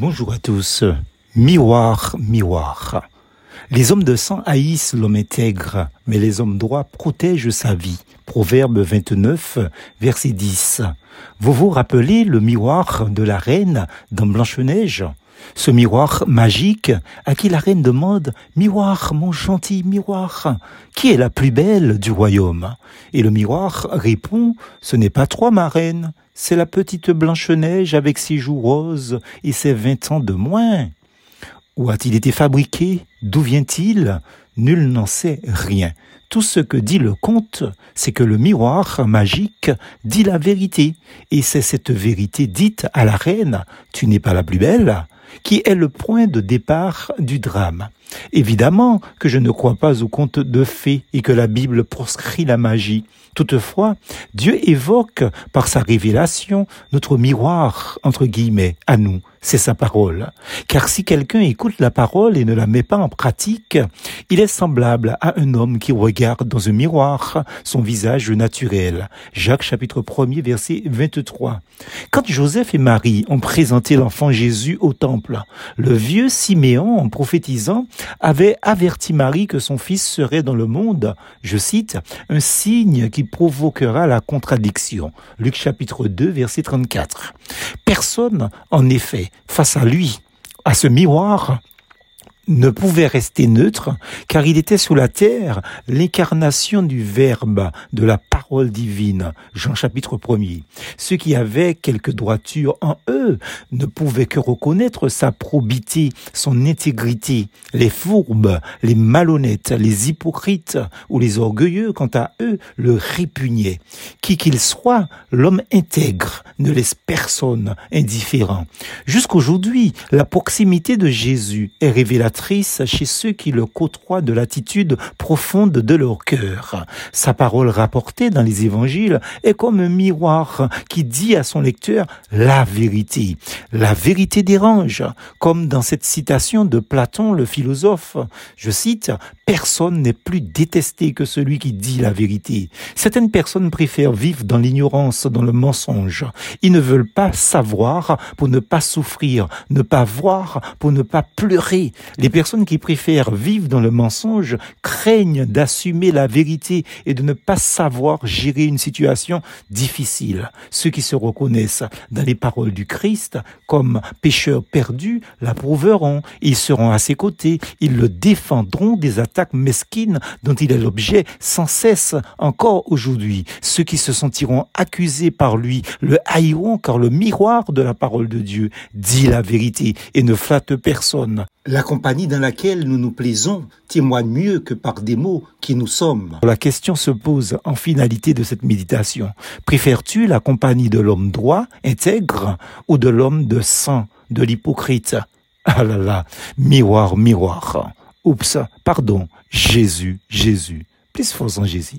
Bonjour à tous. Miroir, miroir. Les hommes de sang haïssent l'homme intègre, mais les hommes droits protègent sa vie. Proverbe 29, verset 10. Vous vous rappelez le miroir de la reine dans Blanche-Neige? Ce miroir magique à qui la reine demande Miroir, mon gentil miroir, qui est la plus belle du royaume? Et le miroir répond Ce n'est pas toi, ma reine, c'est la petite Blanche-Neige avec ses joues roses et ses vingt ans de moins. Où a-t-il été fabriqué? D'où vient-il? Nul n'en sait rien. Tout ce que dit le conte, c'est que le miroir magique dit la vérité. Et c'est cette vérité dite à la reine, tu n'es pas la plus belle, qui est le point de départ du drame. Évidemment que je ne crois pas au conte de fées et que la Bible proscrit la magie. Toutefois, Dieu évoque par sa révélation notre miroir, entre guillemets, à nous, c'est sa parole. Car si quelqu'un écoute la parole et ne la met pas en pratique, il est semblable à un homme qui regarde dans un miroir son visage naturel. Jacques chapitre 1er verset 23. Quand Joseph et Marie ont présenté l'enfant Jésus au temple, le vieux Siméon, en prophétisant, avait averti Marie que son fils serait dans le monde, je cite, un signe qui provoquera la contradiction. Luc chapitre 2 verset 34. Personne, en effet, face à lui, à ce miroir, ne pouvait rester neutre, car il était sous la terre l'incarnation du Verbe, de la parole divine. Jean chapitre 1er. Ceux qui avaient quelque droiture en eux ne pouvaient que reconnaître sa probité, son intégrité. Les fourbes, les malhonnêtes, les hypocrites ou les orgueilleux, quant à eux, le répugnaient. Qui qu'il soit, l'homme intègre ne laisse personne indifférent. Jusqu'aujourd'hui, la proximité de Jésus est révélatrice chez ceux qui le côtoient de l'attitude profonde de leur cœur. Sa parole rapportée dans les évangiles est comme un miroir qui dit à son lecteur la vérité. La vérité dérange, comme dans cette citation de Platon le philosophe. Je cite, Personne n'est plus détesté que celui qui dit la vérité. Certaines personnes préfèrent vivre dans l'ignorance, dans le mensonge. Ils ne veulent pas savoir pour ne pas souffrir, ne pas voir pour ne pas pleurer. Personnes qui préfèrent vivre dans le mensonge craignent d'assumer la vérité et de ne pas savoir gérer une situation difficile. Ceux qui se reconnaissent dans les paroles du Christ comme pécheurs perdus l'approuveront. Ils seront à ses côtés. Ils le défendront des attaques mesquine dont il est l'objet sans cesse encore aujourd'hui. Ceux qui se sentiront accusés par lui le haïront car le miroir de la parole de Dieu dit la vérité et ne flatte personne. La compagnie dans laquelle nous nous plaisons témoigne mieux que par des mots qui nous sommes. La question se pose en finalité de cette méditation. Préfères-tu la compagnie de l'homme droit, intègre, ou de l'homme de sang, de l'hypocrite? Ah là là, miroir, miroir. Oups, pardon, Jésus, Jésus. Plus force en Jésus.